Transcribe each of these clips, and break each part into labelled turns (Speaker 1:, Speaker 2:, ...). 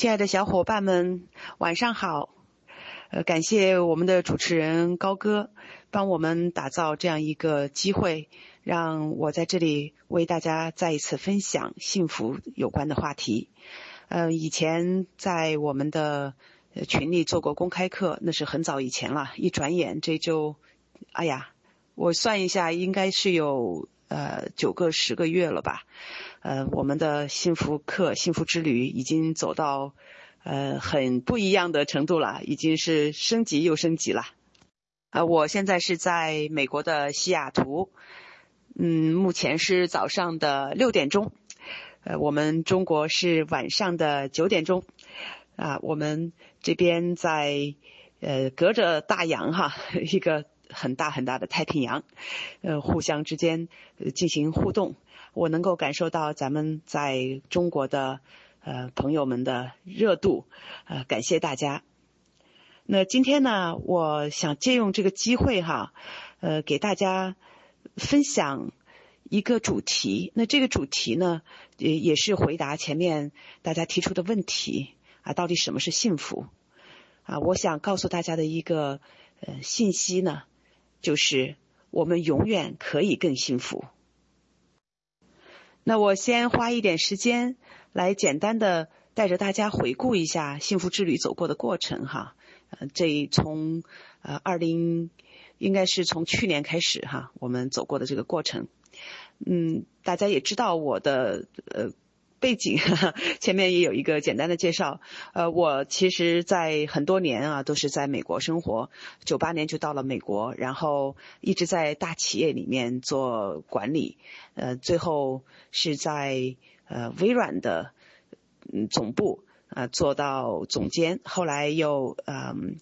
Speaker 1: 亲爱的小伙伴们，晚上好。呃，感谢我们的主持人高哥帮我们打造这样一个机会，让我在这里为大家再一次分享幸福有关的话题。呃，以前在我们的群里做过公开课，那是很早以前了。一转眼这就，哎呀，我算一下，应该是有呃九个十个月了吧。呃，我们的幸福课、幸福之旅已经走到呃很不一样的程度了，已经是升级又升级了。啊，我现在是在美国的西雅图，嗯，目前是早上的六点钟，呃，我们中国是晚上的九点钟，啊，我们这边在呃隔着大洋哈，一个很大很大的太平洋，呃，互相之间呃进行互动。我能够感受到咱们在中国的呃朋友们的热度，呃，感谢大家。那今天呢，我想借用这个机会哈，呃，给大家分享一个主题。那这个主题呢，也也是回答前面大家提出的问题啊，到底什么是幸福？啊，我想告诉大家的一个呃信息呢，就是我们永远可以更幸福。那我先花一点时间来简单的带着大家回顾一下幸福之旅走过的过程哈，呃，这从呃二零应该是从去年开始哈，我们走过的这个过程，嗯，大家也知道我的呃。背景前面也有一个简单的介绍。呃，我其实，在很多年啊，都是在美国生活。九八年就到了美国，然后一直在大企业里面做管理。呃，最后是在呃微软的嗯总部啊做到总监，后来又嗯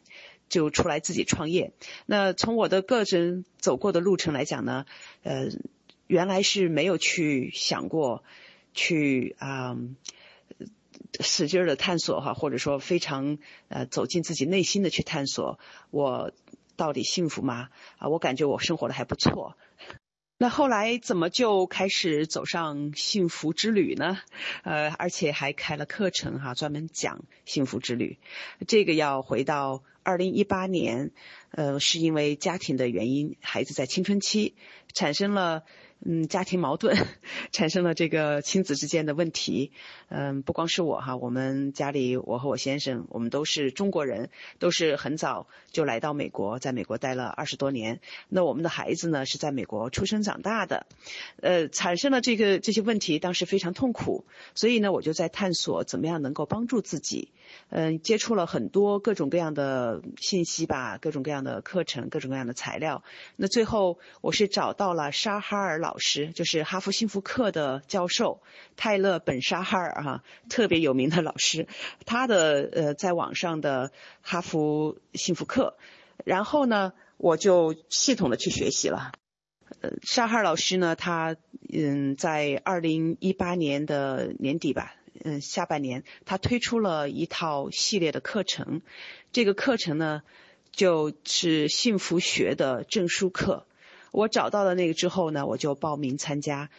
Speaker 1: 就出来自己创业。那从我的个人走过的路程来讲呢，呃，原来是没有去想过。去啊，使劲的探索哈，或者说非常呃走进自己内心的去探索，我到底幸福吗？啊，我感觉我生活的还不错。那后来怎么就开始走上幸福之旅呢？呃，而且还开了课程哈，专门讲幸福之旅。这个要回到二零一八年，呃，是因为家庭的原因，孩子在青春期产生了。嗯，家庭矛盾产生了这个亲子之间的问题。嗯，不光是我哈，我们家里我和我先生，我们都是中国人，都是很早就来到美国，在美国待了二十多年。那我们的孩子呢，是在美国出生长大的，呃，产生了这个这些问题，当时非常痛苦。所以呢，我就在探索怎么样能够帮助自己。嗯，接触了很多各种各样的信息吧，各种各样的课程，各种各样的材料。那最后我是找到了沙哈尔老老师，就是哈佛幸福课的教授泰勒本沙哈尔哈，特别有名的老师，他的呃在网上的哈佛幸福课。然后呢，我就系统的去学习了。呃，沙哈尔老师呢，他嗯在二零一八年的年底吧。嗯，下半年他推出了一套系列的课程，这个课程呢就是幸福学的证书课。我找到了那个之后呢，我就报名参加，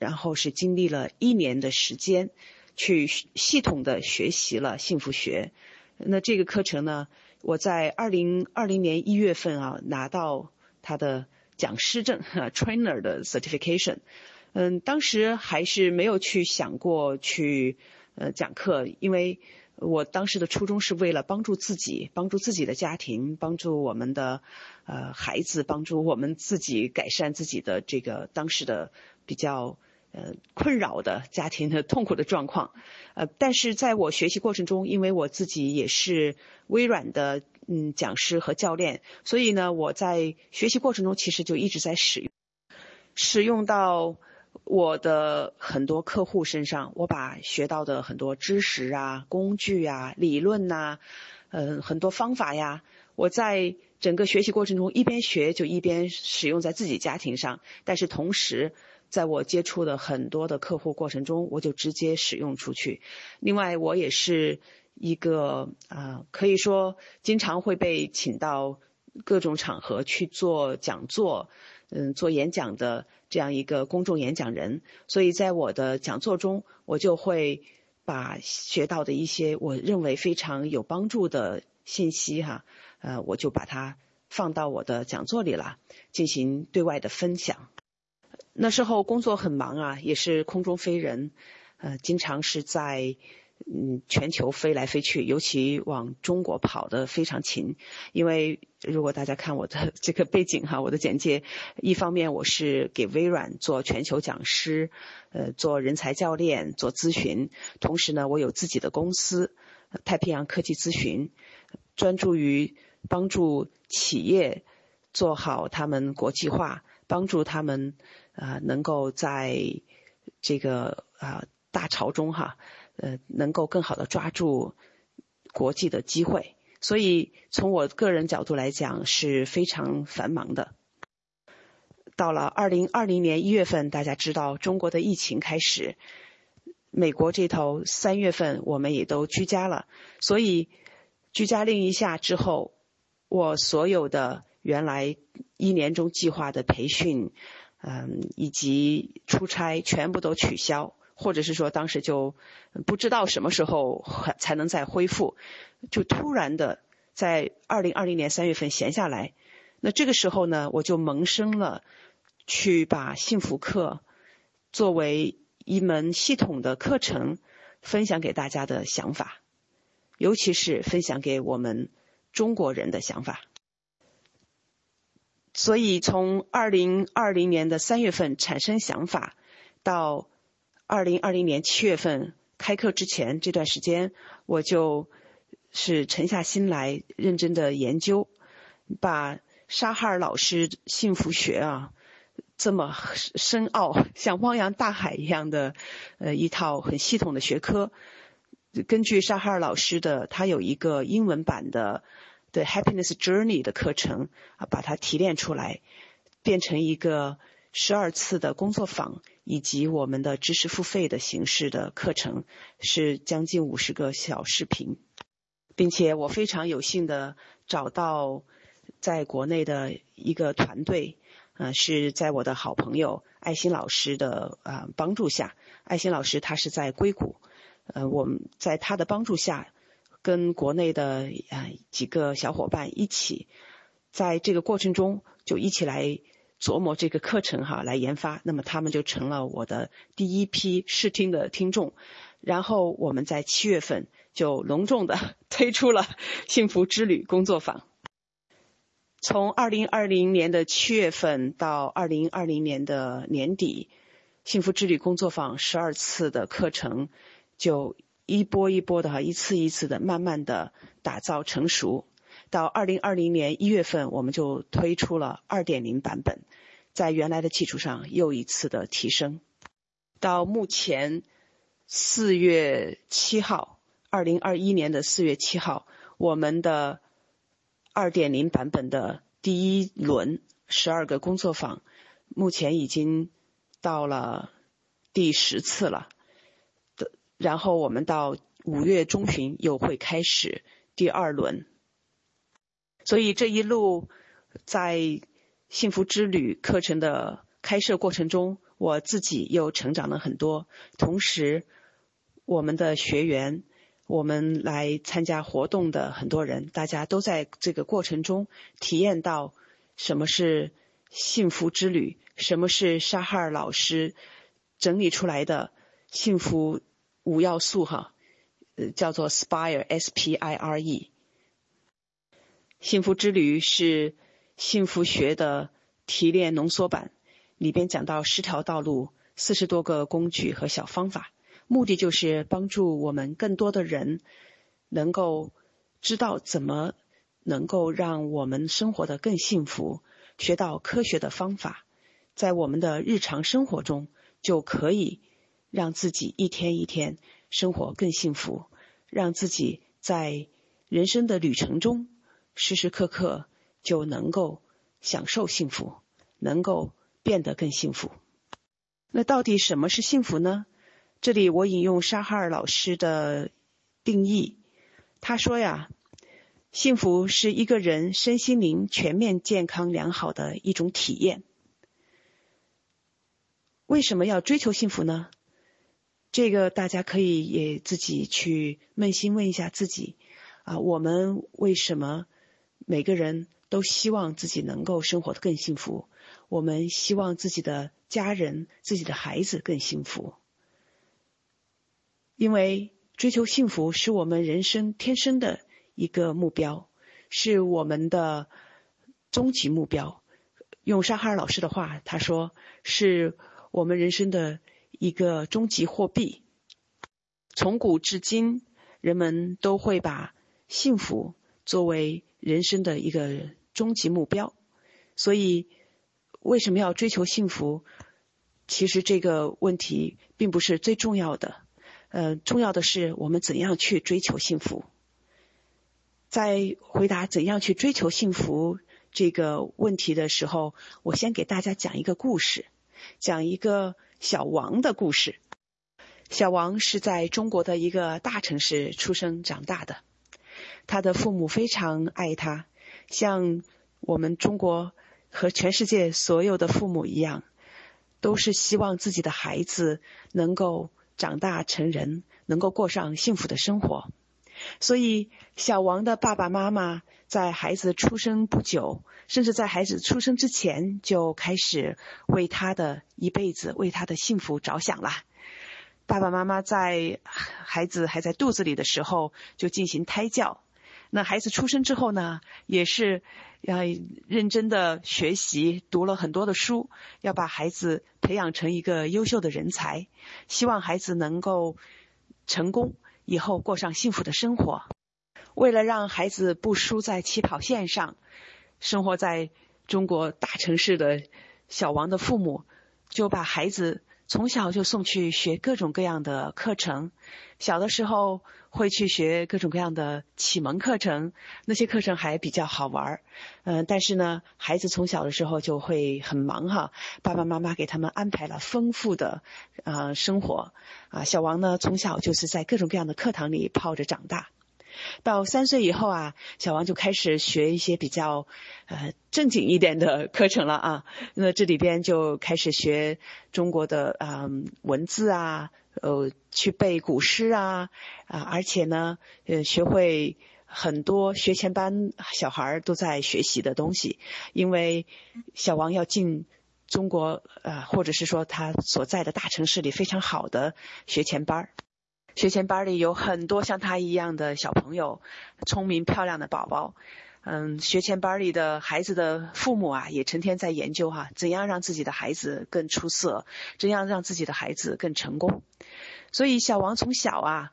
Speaker 1: 然后是经历了一年的时间去系统的学习了幸福学。那这个课程呢，我在二零二零年一月份啊拿到他的讲师证，trainer 的 certification。嗯，当时还是没有去想过去呃讲课，因为我当时的初衷是为了帮助自己，帮助自己的家庭，帮助我们的呃孩子，帮助我们自己改善自己的这个当时的比较呃困扰的家庭的痛苦的状况。呃，但是在我学习过程中，因为我自己也是微软的嗯讲师和教练，所以呢，我在学习过程中其实就一直在使用，使用到。我的很多客户身上，我把学到的很多知识啊、工具啊、理论呐，嗯，很多方法呀，我在整个学习过程中一边学就一边使用在自己家庭上，但是同时，在我接触的很多的客户过程中，我就直接使用出去。另外，我也是一个啊，可以说经常会被请到各种场合去做讲座。嗯，做演讲的这样一个公众演讲人，所以在我的讲座中，我就会把学到的一些我认为非常有帮助的信息哈，呃，我就把它放到我的讲座里了，进行对外的分享。那时候工作很忙啊，也是空中飞人，呃，经常是在。嗯，全球飞来飞去，尤其往中国跑的非常勤。因为如果大家看我的这个背景哈，我的简介，一方面我是给微软做全球讲师，呃，做人才教练，做咨询。同时呢，我有自己的公司太平洋科技咨询，专注于帮助企业做好他们国际化，帮助他们啊能够在这个啊大潮中哈。呃，能够更好的抓住国际的机会，所以从我个人角度来讲是非常繁忙的。到了二零二零年一月份，大家知道中国的疫情开始，美国这头三月份我们也都居家了，所以居家令一下之后，我所有的原来一年中计划的培训，嗯，以及出差全部都取消。或者是说当时就不知道什么时候才能再恢复，就突然的在二零二零年三月份闲下来，那这个时候呢，我就萌生了去把幸福课作为一门系统的课程分享给大家的想法，尤其是分享给我们中国人的想法。所以从二零二零年的三月份产生想法到。二零二零年七月份开课之前这段时间，我就是沉下心来认真的研究，把沙哈尔老师幸福学啊这么深奥 像汪洋大海一样的呃一套很系统的学科，根据沙哈尔老师的他有一个英文版的的 Happiness Journey 的课程啊，把它提炼出来，变成一个十二次的工作坊。以及我们的知识付费的形式的课程是将近五十个小视频，并且我非常有幸的找到在国内的一个团队，呃，是在我的好朋友爱心老师的啊帮助下，爱心老师他是在硅谷，呃，我们在他的帮助下，跟国内的啊几个小伙伴一起，在这个过程中就一起来。琢磨这个课程哈来研发，那么他们就成了我的第一批试听的听众，然后我们在七月份就隆重的推出了幸福之旅工作坊。从二零二零年的七月份到二零二零年的年底，幸福之旅工作坊十二次的课程就一波一波的哈，一次一次的慢慢的打造成熟。到二零二零年一月份，我们就推出了二点零版本，在原来的基础上又一次的提升。到目前四月七号，二零二一年的四月七号，我们的二点零版本的第一轮十二个工作坊，目前已经到了第十次了。的，然后我们到五月中旬又会开始第二轮。所以这一路在幸福之旅课程的开设过程中，我自己又成长了很多。同时，我们的学员，我们来参加活动的很多人，大家都在这个过程中体验到什么是幸福之旅，什么是沙哈尔老师整理出来的幸福五要素哈，呃，叫做 Spire S P I R E。幸福之旅是幸福学的提炼浓缩版，里边讲到十条道路、四十多个工具和小方法，目的就是帮助我们更多的人能够知道怎么能够让我们生活的更幸福，学到科学的方法，在我们的日常生活中就可以让自己一天一天生活更幸福，让自己在人生的旅程中。时时刻刻就能够享受幸福，能够变得更幸福。那到底什么是幸福呢？这里我引用沙哈尔老师的定义，他说呀，幸福是一个人身心灵全面健康良好的一种体验。为什么要追求幸福呢？这个大家可以也自己去扪心问一下自己啊，我们为什么每个人都希望自己能够生活的更幸福？我们希望自己的家人、自己的孩子更幸福，因为追求幸福是我们人生天生的一个目标，是我们的终极目标。用沙哈尔老师的话，他说是我们人生的一个终极货币。从古至今，人们都会把幸福作为人生的一个终极目标，所以。为什么要追求幸福？其实这个问题并不是最重要的，呃，重要的是我们怎样去追求幸福。在回答怎样去追求幸福这个问题的时候，我先给大家讲一个故事，讲一个小王的故事。小王是在中国的一个大城市出生长大的，他的父母非常爱他，像我们中国。和全世界所有的父母一样，都是希望自己的孩子能够长大成人，能够过上幸福的生活。所以，小王的爸爸妈妈在孩子出生不久，甚至在孩子出生之前，就开始为他的一辈子、为他的幸福着想了。爸爸妈妈在孩子还在肚子里的时候就进行胎教。那孩子出生之后呢，也是要认真的学习，读了很多的书，要把孩子培养成一个优秀的人才，希望孩子能够成功，以后过上幸福的生活。为了让孩子不输在起跑线上，生活在中国大城市的小王的父母就把孩子。从小就送去学各种各样的课程，小的时候会去学各种各样的启蒙课程，那些课程还比较好玩儿。嗯，但是呢，孩子从小的时候就会很忙哈，爸爸妈妈给他们安排了丰富的啊生活啊。小王呢，从小就是在各种各样的课堂里泡着长大。到三岁以后啊，小王就开始学一些比较呃正经一点的课程了啊。那这里边就开始学中国的啊文字啊，呃，去背古诗啊啊，而且呢，呃，学会很多学前班小孩都在学习的东西，因为小王要进中国呃，或者是说他所在的大城市里非常好的学前班儿。学前班里有很多像他一样的小朋友，聪明漂亮的宝宝。嗯，学前班里的孩子的父母啊，也成天在研究哈，怎样让自己的孩子更出色，怎样让自己的孩子更成功。所以小王从小啊，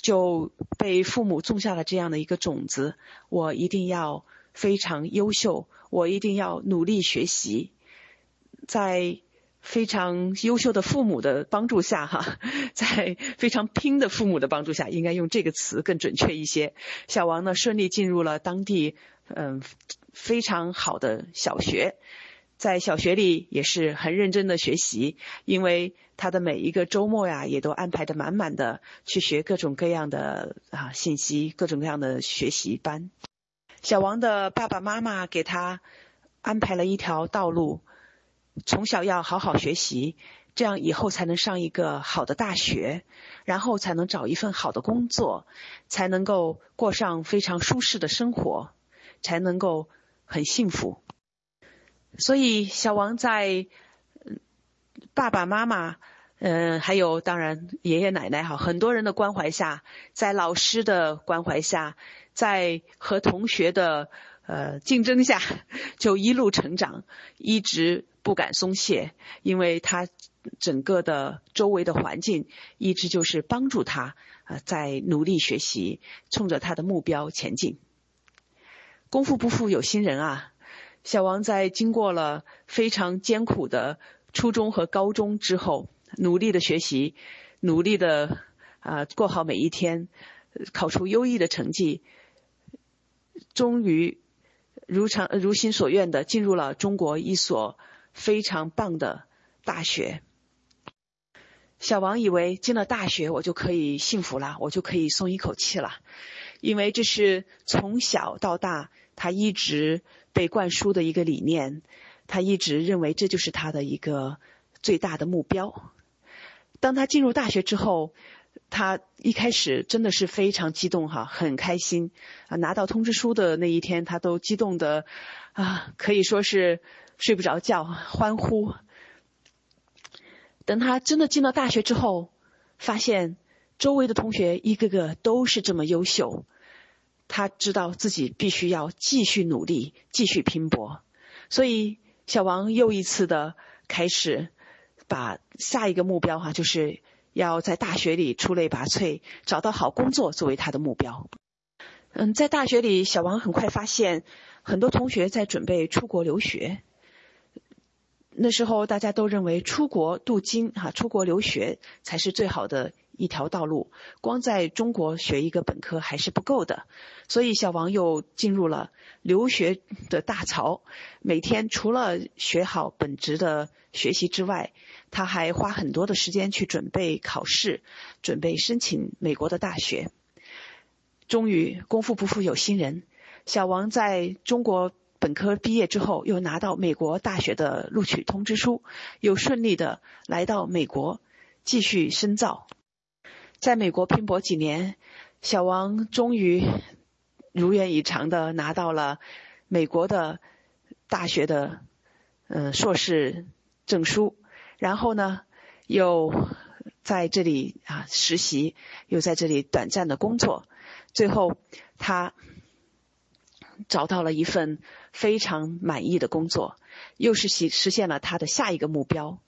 Speaker 1: 就被父母种下了这样的一个种子：我一定要非常优秀，我一定要努力学习，在。非常优秀的父母的帮助下，哈，在非常拼的父母的帮助下，应该用这个词更准确一些。小王呢，顺利进入了当地嗯非常好的小学，在小学里也是很认真的学习，因为他的每一个周末呀，也都安排的满满的去学各种各样的啊信息，各种各样的学习班。小王的爸爸妈妈给他安排了一条道路。从小要好好学习，这样以后才能上一个好的大学，然后才能找一份好的工作，才能够过上非常舒适的生活，才能够很幸福。所以，小王在爸爸妈妈，嗯，还有当然爷爷奶奶哈，很多人的关怀下，在老师的关怀下，在和同学的呃竞争下，就一路成长，一直。不敢松懈，因为他整个的周围的环境一直就是帮助他啊，在努力学习，冲着他的目标前进。功夫不负有心人啊，小王在经过了非常艰苦的初中和高中之后，努力的学习，努力的啊过好每一天，考出优异的成绩，终于如常如心所愿的进入了中国一所。非常棒的大学，小王以为进了大学我就可以幸福了，我就可以松一口气了，因为这是从小到大他一直被灌输的一个理念，他一直认为这就是他的一个最大的目标。当他进入大学之后，他一开始真的是非常激动哈，很开心啊！拿到通知书的那一天，他都激动的啊，可以说是睡不着觉，欢呼。等他真的进到大学之后，发现周围的同学一个个都是这么优秀，他知道自己必须要继续努力，继续拼搏。所以小王又一次的开始把下一个目标哈，就是要在大学里出类拔萃，找到好工作作为他的目标。嗯，在大学里，小王很快发现很多同学在准备出国留学。那时候大家都认为出国镀金哈，出国留学才是最好的一条道路。光在中国学一个本科还是不够的，所以小王又进入了留学的大潮。每天除了学好本职的学习之外，他还花很多的时间去准备考试，准备申请美国的大学。终于功夫不负有心人，小王在中国。本科毕业之后，又拿到美国大学的录取通知书，又顺利的来到美国继续深造。在美国拼搏几年，小王终于如愿以偿的拿到了美国的大学的嗯硕士证书，然后呢，又在这里啊实习，又在这里短暂的工作，最后他。找到了一份非常满意的工作，又是实实现了他的下一个目标，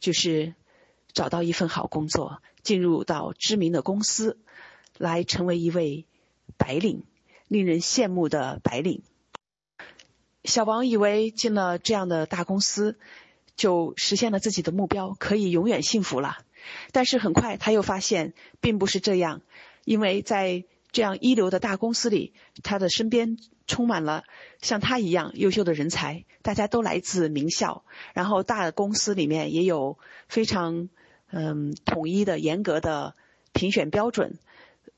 Speaker 1: 就是找到一份好工作，进入到知名的公司，来成为一位白领，令人羡慕的白领。小王以为进了这样的大公司，就实现了自己的目标，可以永远幸福了。但是很快他又发现，并不是这样，因为在这样一流的大公司里，他的身边充满了 像他一样优秀的人才，大家都来自名校。然后大公司里面也有非常嗯统一的、严格的评选标准，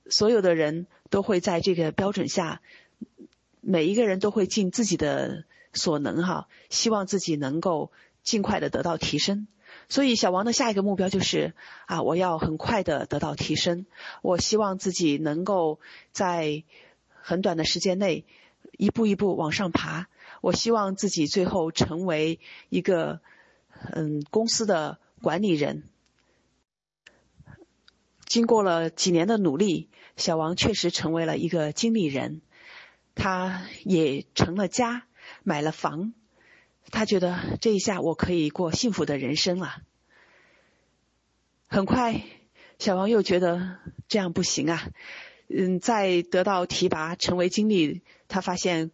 Speaker 1: 所有的人都会在这个标准下，每一个人都会尽自己的所能哈，希望自己能够尽快的得到提升。所以，小王的下一个目标就是啊，我要很快的得到提升。我希望自己能够在很短的时间内一步一步往上爬。我希望自己最后成为一个嗯公司的管理人。经过了几年的努力，小王确实成为了一个经理人，他也成了家，买了房。他觉得这一下我可以过幸福的人生了。很快，小王又觉得这样不行啊。嗯，在得到提拔成为经理，他发现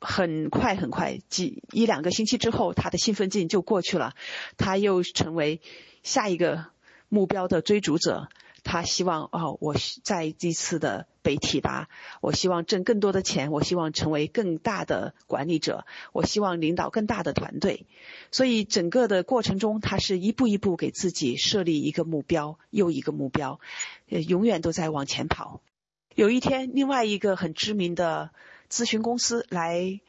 Speaker 1: 很快很快，几一两个星期之后，他的兴奋劲就过去了，他又成为下一个目标的追逐者。他希望哦，我在这次的被提拔，我希望挣更多的钱，我希望成为更大的管理者，我希望领导更大的团队。所以整个的过程中，他是一步一步给自己设立一个目标，又一个目标，呃，永远都在往前跑。有一天，另外一个很知名的咨询公司来，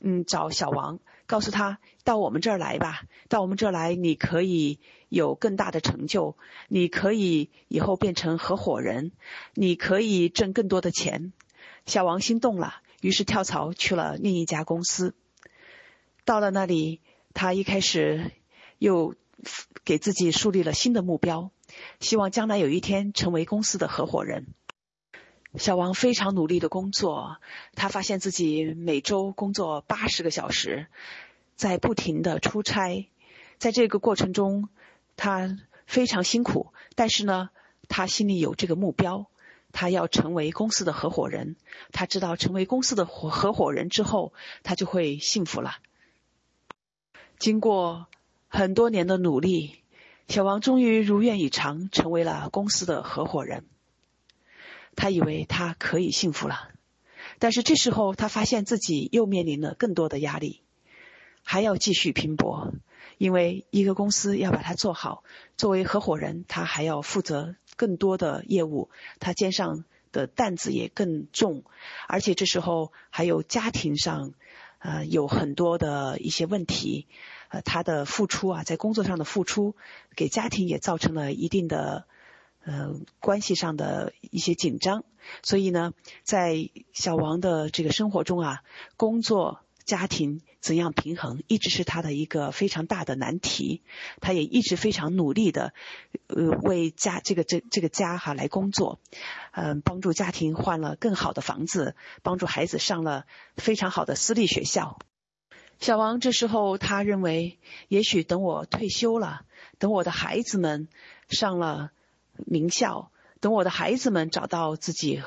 Speaker 1: 嗯，找小王。告诉他到我们这儿来吧，到我们这儿来，你可以有更大的成就，你可以以后变成合伙人，你可以挣更多的钱。小王心动了，于是跳槽去了另一家公司。到了那里，他一开始又给自己树立了新的目标，希望将来有一天成为公司的合伙人。小王非常努力的工作，他发现自己每周工作八十个小时，在不停的出差，在这个过程中，他非常辛苦，但是呢，他心里有这个目标，他要成为公司的合伙人，他知道成为公司的合合伙人之后，他就会幸福了。经过很多年的努力，小王终于如愿以偿，成为了公司的合伙人。他以为他可以幸福了，但是这时候他发现自己又面临了更多的压力，还要继续拼搏，因为一个公司要把它做好，作为合伙人，他还要负责更多的业务，他肩上的担子也更重，而且这时候还有家庭上，呃，有很多的一些问题，呃，他的付出啊，在工作上的付出，给家庭也造成了一定的呃关系上的一些紧张。所以呢，在小王的这个生活中啊，工作、家庭怎样平衡，一直是他的一个非常大的难题。他也一直非常努力的，呃，为家这个这这个家哈来工作，嗯，帮助家庭换了更好的房子，帮助孩子上了非常好的私立学校。小王这时候他认为，也许等我退休了，等我的孩子们上了名校。等我的孩子们找到自己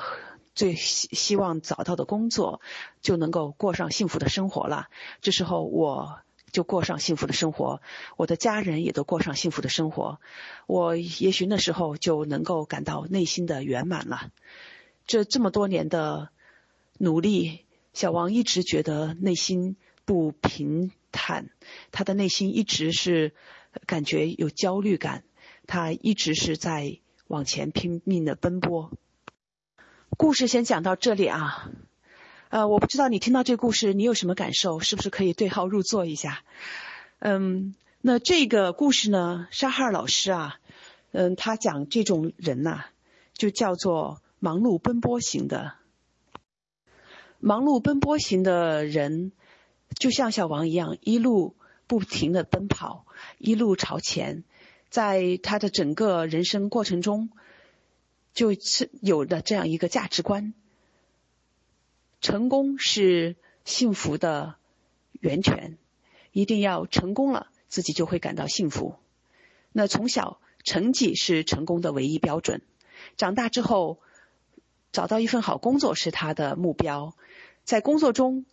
Speaker 1: 最希希望找到的工作，就能够过上幸福的生活了。这时候我就过上幸福的生活，我的家人也都过上幸福的生活。我也许那时候就能够感到内心的圆满了。这这么多年的努力，小王一直觉得内心不平坦，他的内心一直是感觉有焦虑感，他一直是在。往前拼命的奔波。故事先讲到这里啊，呃，我不知道你听到这故事你有什么感受，是不是可以对号入座一下？嗯，那这个故事呢，沙哈尔老师啊，嗯，他讲这种人呐，就叫做忙碌奔波型的。忙碌奔波型的人，就像小王一样，一路不停的奔跑，一路朝前。在他的整个人生过程中，就是有的这样一个价值观：成功是幸福的源泉，一定要成功了，自己就会感到幸福。那从小成绩是成功的唯一标准，长大之后找到一份好工作是他的目标，在工作中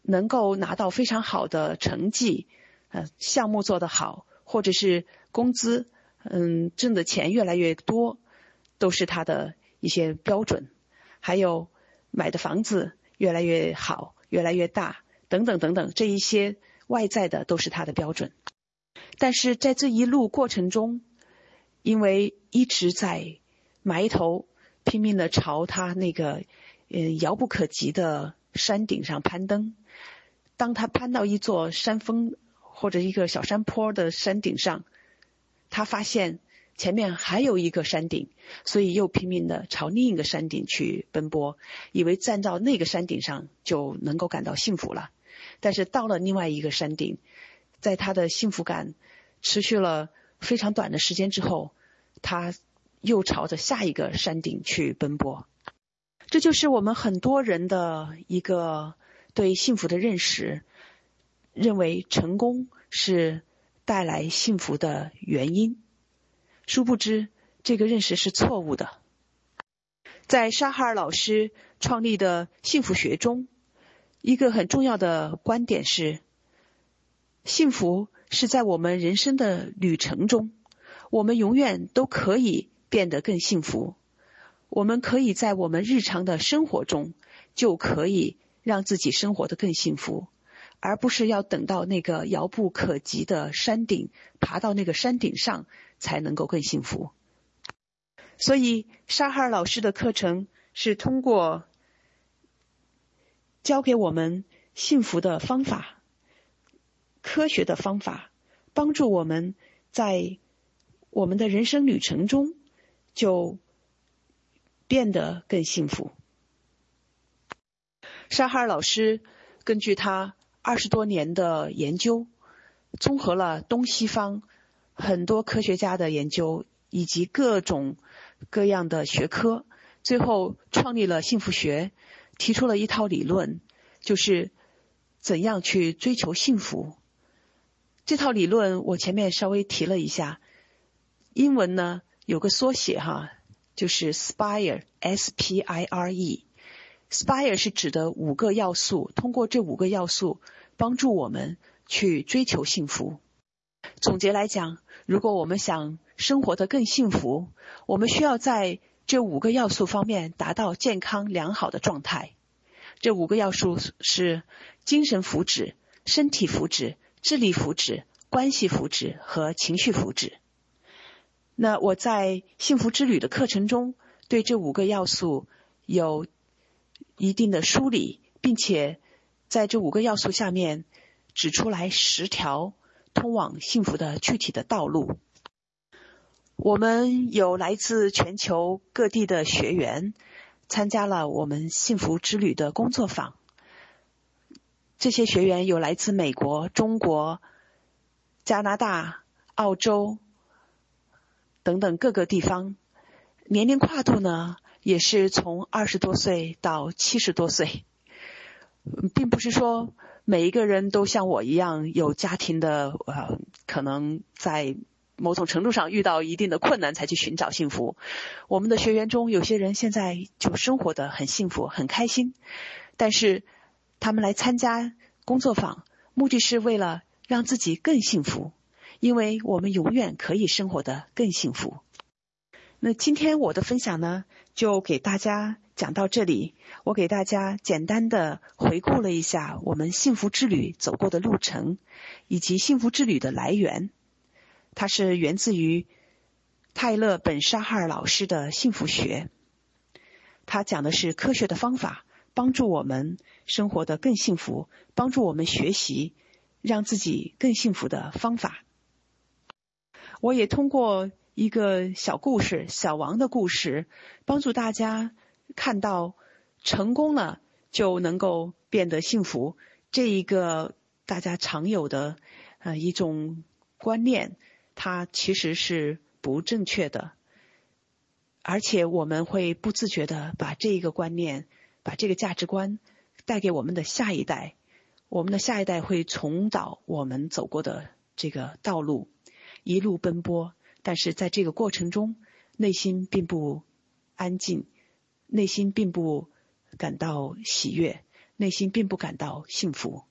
Speaker 1: 能够拿到非常好的成绩，呃，项目做得好，或者是。工资，嗯，挣的钱越来越多，都是他的一些标准。还有买的房子越来越好，越来越大，等等等等，这一些外在的都是他的标准。但是在这一路过程中，因为一直在埋头拼命的朝他那个嗯遥不可及的山顶上攀登，当他攀到一座山峰或者一个小山坡的山顶上。他发现前面还有一个山顶，所以又拼命的朝另一个山顶去奔波，以为站到那个山顶上就能够感到幸福了。但是到了另外一个山顶，在他的幸福感持续了非常短的时间之后，他又朝着下一个山顶去奔波。这就是我们很多人的一个对幸福的认识，认为成功是。带来幸福的原因，殊不知这个认识是错误的。在沙哈尔老师创立的幸福学中，一个很重要的观点是：幸福是在我们人生的旅程中，我们永远都可以变得更幸福。我们可以在我们日常的生活中，就可以让自己生活的更幸福。而不是要等到那个遥不可及的山顶，爬到那个山顶上才能够更幸福。所以沙哈尔老师的课程是通过教给我们幸福的方法、科学的方法，帮助我们在我们的人生旅程中就变得更幸福。沙哈尔老师根据他。二十多年的研究，综合了东西方很多科学家的研究以及各种各样的学科，最后创立了幸福学，提出了一套理论，就是怎样去追求幸福。这套理论我前面稍微提了一下，英文呢有个缩写哈，就是 SPIRE，S P I R E。SPIRE 是指的五个要素，通过这五个要素。帮助我们去追求幸福。总结来讲，如果我们想生活的更幸福，我们需要在这五个要素方面达到健康良好的状态。这五个要素是精神福祉、身体福祉、智力福祉、关系福祉和情绪福祉。那我在幸福之旅的课程中，对这五个要素有一定的梳理，并且。在这五个要素下面，指出来十条通往幸福的具体的道路。我们有来自全球各地的学员参加了我们幸福之旅的工作坊。这些学员有来自美国、中国、加拿大、澳洲等等各个地方，年龄跨度呢也是从二十多岁到七十多岁，并不是说每一个人都像我一样有家庭的呃，可能在。某种程度上遇到一定的困难才去寻找幸福。我们的学员中有些人现在就生活的很幸福、很开心，但是他们来参加工作坊，目的是为了让自己更幸福，因为我们永远可以生活的更幸福。那今天我的分享呢，就给大家讲到这里。我给大家简单的回顾了一下我们幸福之旅走过的路程，以及幸福之旅的来源。它是源自于泰勒·本沙哈尔老师的幸福学，他讲的是科学的方法，帮助我们生活的更幸福，帮助我们学习让自己更幸福的方法。我也通过一个小故事——小王的故事，帮助大家看到成功了就能够变得幸福这一个大家常有的呃一种观念。它其实是不正确的，而且我们会不自觉的把这一个观念、把这个价值观带给我们的下一代，我们的下一代会重蹈我们走过的这个道路，一路奔波，但是在这个过程中，内心并不安静，内心并不感到喜悦，内心并不感到幸福。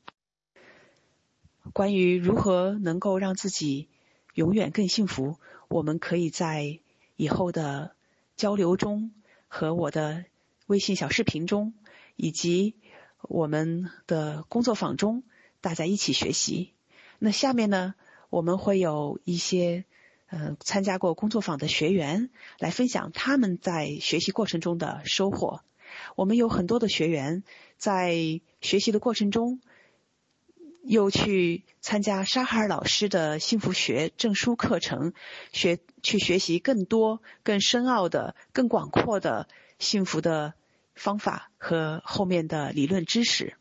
Speaker 1: 关于如何能够让自己。永远更幸福。我们可以在以后的交流中和我的微信小视频中，以及我们的工作坊中，大家一起学习。那下面呢，我们会有一些呃参加过工作坊的学员来分享他们在学习过程中的收获。我们有很多的学员在学习的过程中。又去参加沙哈尔老师的幸福学证书课程，学去学习更多、更深奥的、更广阔的幸福的方法和后面的理论知识。